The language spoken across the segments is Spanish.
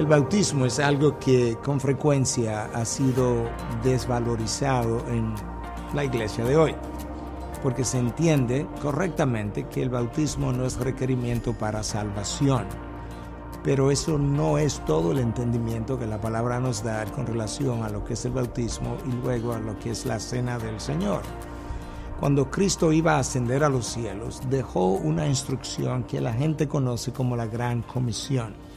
El bautismo es algo que con frecuencia ha sido desvalorizado en la iglesia de hoy, porque se entiende correctamente que el bautismo no es requerimiento para salvación, pero eso no es todo el entendimiento que la palabra nos da con relación a lo que es el bautismo y luego a lo que es la cena del Señor. Cuando Cristo iba a ascender a los cielos, dejó una instrucción que la gente conoce como la Gran Comisión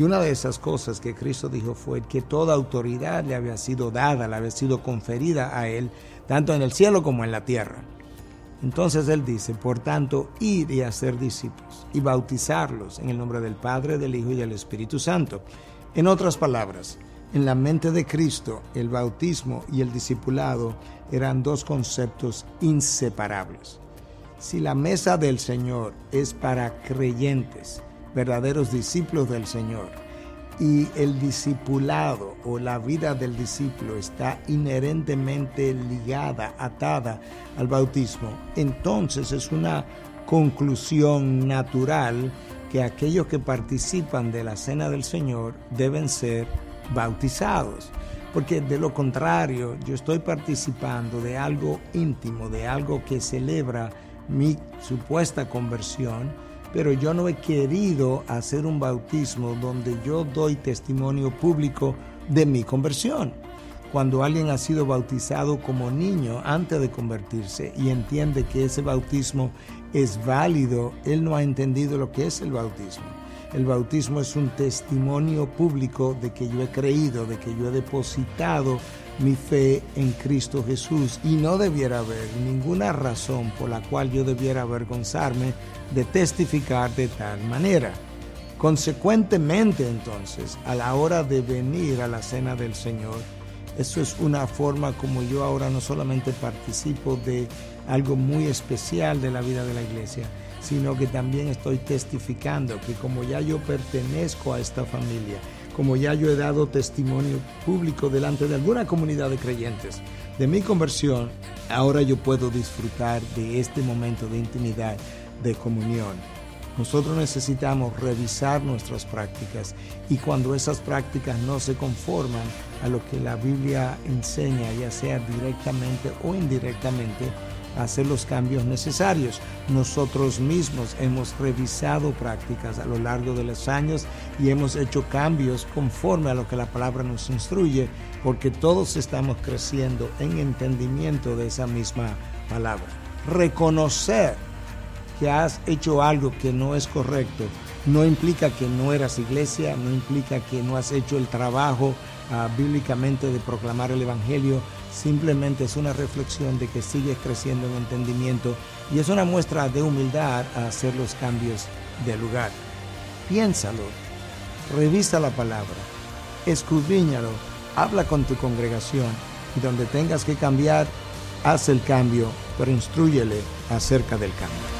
y una de esas cosas que Cristo dijo fue que toda autoridad le había sido dada, le había sido conferida a él, tanto en el cielo como en la tierra. Entonces él dice, por tanto, ir y hacer discípulos y bautizarlos en el nombre del Padre, del Hijo y del Espíritu Santo. En otras palabras, en la mente de Cristo, el bautismo y el discipulado eran dos conceptos inseparables. Si la mesa del Señor es para creyentes, verdaderos discípulos del Señor. Y el discipulado o la vida del discípulo está inherentemente ligada, atada al bautismo. Entonces es una conclusión natural que aquellos que participan de la cena del Señor deben ser bautizados. Porque de lo contrario, yo estoy participando de algo íntimo, de algo que celebra mi supuesta conversión pero yo no he querido hacer un bautismo donde yo doy testimonio público de mi conversión. Cuando alguien ha sido bautizado como niño antes de convertirse y entiende que ese bautismo es válido, él no ha entendido lo que es el bautismo. El bautismo es un testimonio público de que yo he creído, de que yo he depositado mi fe en Cristo Jesús y no debiera haber ninguna razón por la cual yo debiera avergonzarme de testificar de tal manera. Consecuentemente entonces, a la hora de venir a la cena del Señor, eso es una forma como yo ahora no solamente participo de algo muy especial de la vida de la iglesia, sino que también estoy testificando que como ya yo pertenezco a esta familia, como ya yo he dado testimonio público delante de alguna comunidad de creyentes de mi conversión, ahora yo puedo disfrutar de este momento de intimidad, de comunión. Nosotros necesitamos revisar nuestras prácticas y cuando esas prácticas no se conforman a lo que la Biblia enseña, ya sea directamente o indirectamente, hacer los cambios necesarios. Nosotros mismos hemos revisado prácticas a lo largo de los años y hemos hecho cambios conforme a lo que la palabra nos instruye, porque todos estamos creciendo en entendimiento de esa misma palabra. Reconocer que has hecho algo que no es correcto no implica que no eras iglesia, no implica que no has hecho el trabajo bíblicamente de proclamar el Evangelio, simplemente es una reflexión de que sigues creciendo en entendimiento y es una muestra de humildad a hacer los cambios de lugar. Piénsalo, revisa la palabra, escudriñalo, habla con tu congregación y donde tengas que cambiar, haz el cambio, pero instruyele acerca del cambio.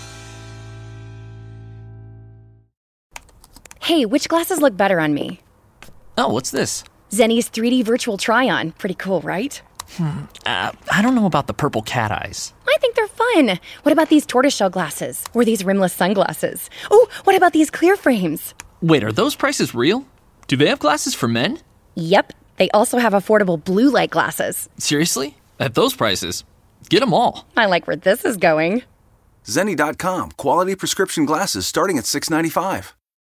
Hey, which glasses look better on me? Oh, what's this? Zenny's 3D virtual try on. Pretty cool, right? Hmm. Uh, I don't know about the purple cat eyes. I think they're fun. What about these tortoiseshell glasses? Or these rimless sunglasses? Oh, what about these clear frames? Wait, are those prices real? Do they have glasses for men? Yep. They also have affordable blue light glasses. Seriously? At those prices? Get them all. I like where this is going. Zenni.com. Quality prescription glasses starting at 695.